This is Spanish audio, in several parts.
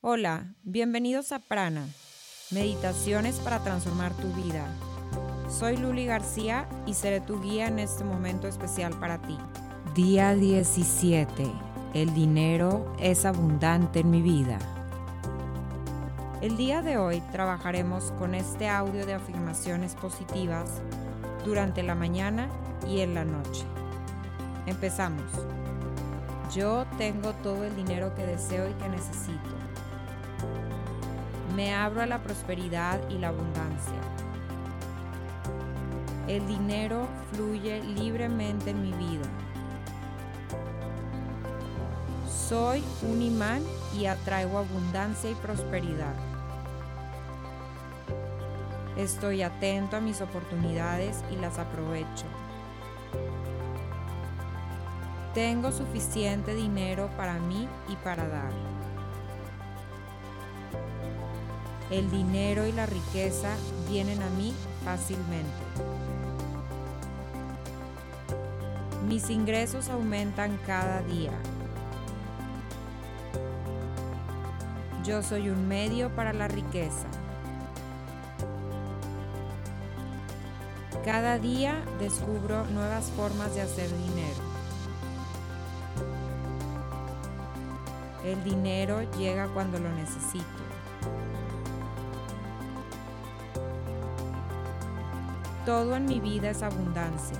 Hola, bienvenidos a Prana, Meditaciones para transformar tu vida. Soy Luli García y seré tu guía en este momento especial para ti. Día 17. El dinero es abundante en mi vida. El día de hoy trabajaremos con este audio de afirmaciones positivas durante la mañana y en la noche. Empezamos. Yo tengo todo el dinero que deseo y que necesito. Me abro a la prosperidad y la abundancia. El dinero fluye libremente en mi vida. Soy un imán y atraigo abundancia y prosperidad. Estoy atento a mis oportunidades y las aprovecho. Tengo suficiente dinero para mí y para dar. El dinero y la riqueza vienen a mí fácilmente. Mis ingresos aumentan cada día. Yo soy un medio para la riqueza. Cada día descubro nuevas formas de hacer dinero. El dinero llega cuando lo necesito. Todo en mi vida es abundancia.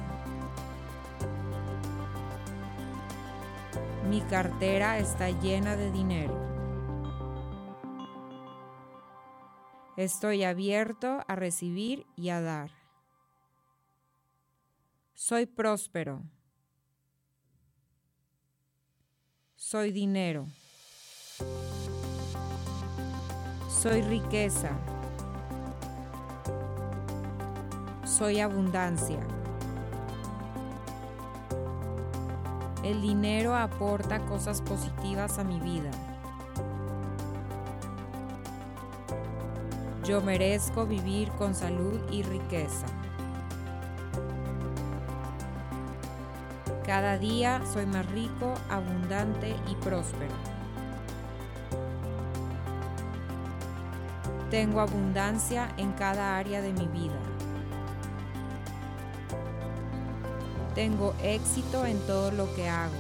Mi cartera está llena de dinero. Estoy abierto a recibir y a dar. Soy próspero. Soy dinero. Soy riqueza. Soy abundancia. El dinero aporta cosas positivas a mi vida. Yo merezco vivir con salud y riqueza. Cada día soy más rico, abundante y próspero. Tengo abundancia en cada área de mi vida. Tengo éxito en todo lo que hago.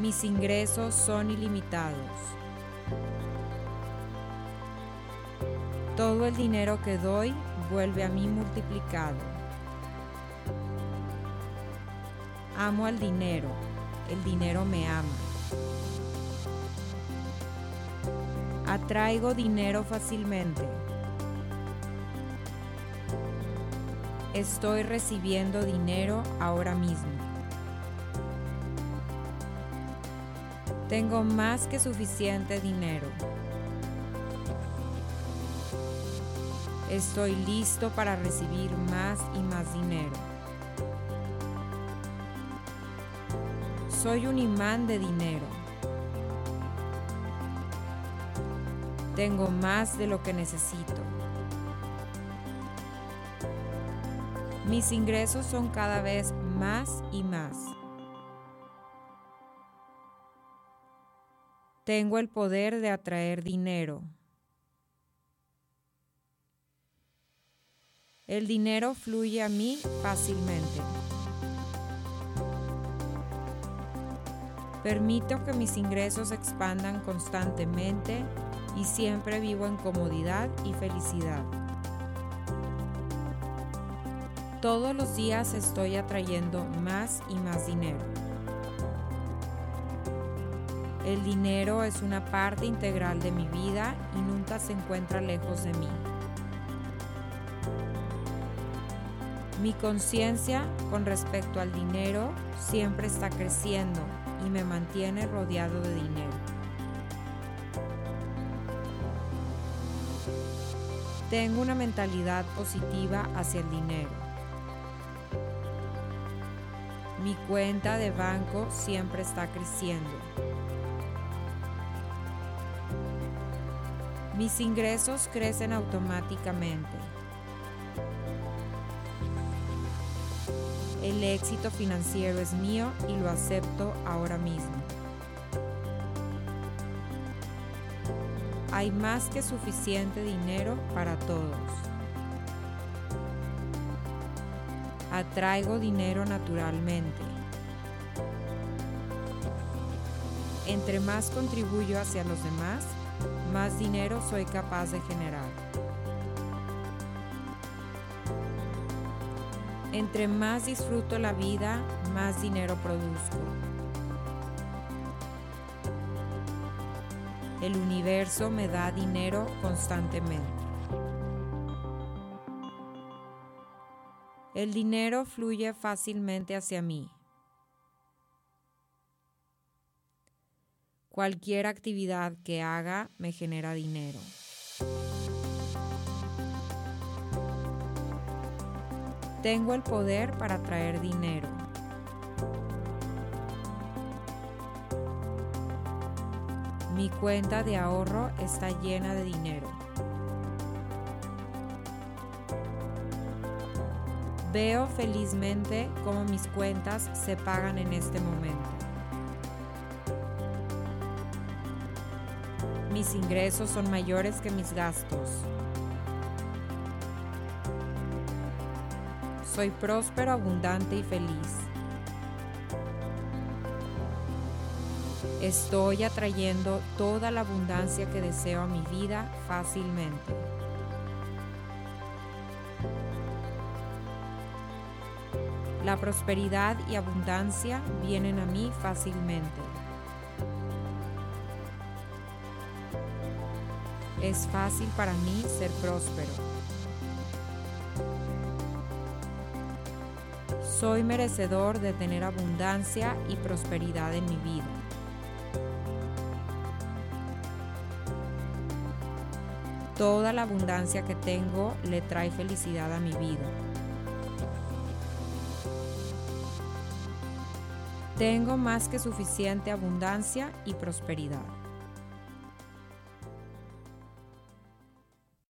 Mis ingresos son ilimitados. Todo el dinero que doy vuelve a mí multiplicado. Amo al dinero, el dinero me ama. Atraigo dinero fácilmente. Estoy recibiendo dinero ahora mismo. Tengo más que suficiente dinero. Estoy listo para recibir más y más dinero. Soy un imán de dinero. Tengo más de lo que necesito. Mis ingresos son cada vez más y más. Tengo el poder de atraer dinero. El dinero fluye a mí fácilmente. Permito que mis ingresos expandan constantemente y siempre vivo en comodidad y felicidad. Todos los días estoy atrayendo más y más dinero. El dinero es una parte integral de mi vida y nunca se encuentra lejos de mí. Mi conciencia con respecto al dinero siempre está creciendo y me mantiene rodeado de dinero. Tengo una mentalidad positiva hacia el dinero. Mi cuenta de banco siempre está creciendo. Mis ingresos crecen automáticamente. El éxito financiero es mío y lo acepto ahora mismo. Hay más que suficiente dinero para todos. Atraigo dinero naturalmente. Entre más contribuyo hacia los demás, más dinero soy capaz de generar. Entre más disfruto la vida, más dinero produzco. El universo me da dinero constantemente. El dinero fluye fácilmente hacia mí. Cualquier actividad que haga me genera dinero. Tengo el poder para traer dinero. Mi cuenta de ahorro está llena de dinero. Veo felizmente cómo mis cuentas se pagan en este momento. Mis ingresos son mayores que mis gastos. Soy próspero, abundante y feliz. Estoy atrayendo toda la abundancia que deseo a mi vida fácilmente. La prosperidad y abundancia vienen a mí fácilmente. Es fácil para mí ser próspero. Soy merecedor de tener abundancia y prosperidad en mi vida. Toda la abundancia que tengo le trae felicidad a mi vida. Tengo más que suficiente abundancia y prosperidad.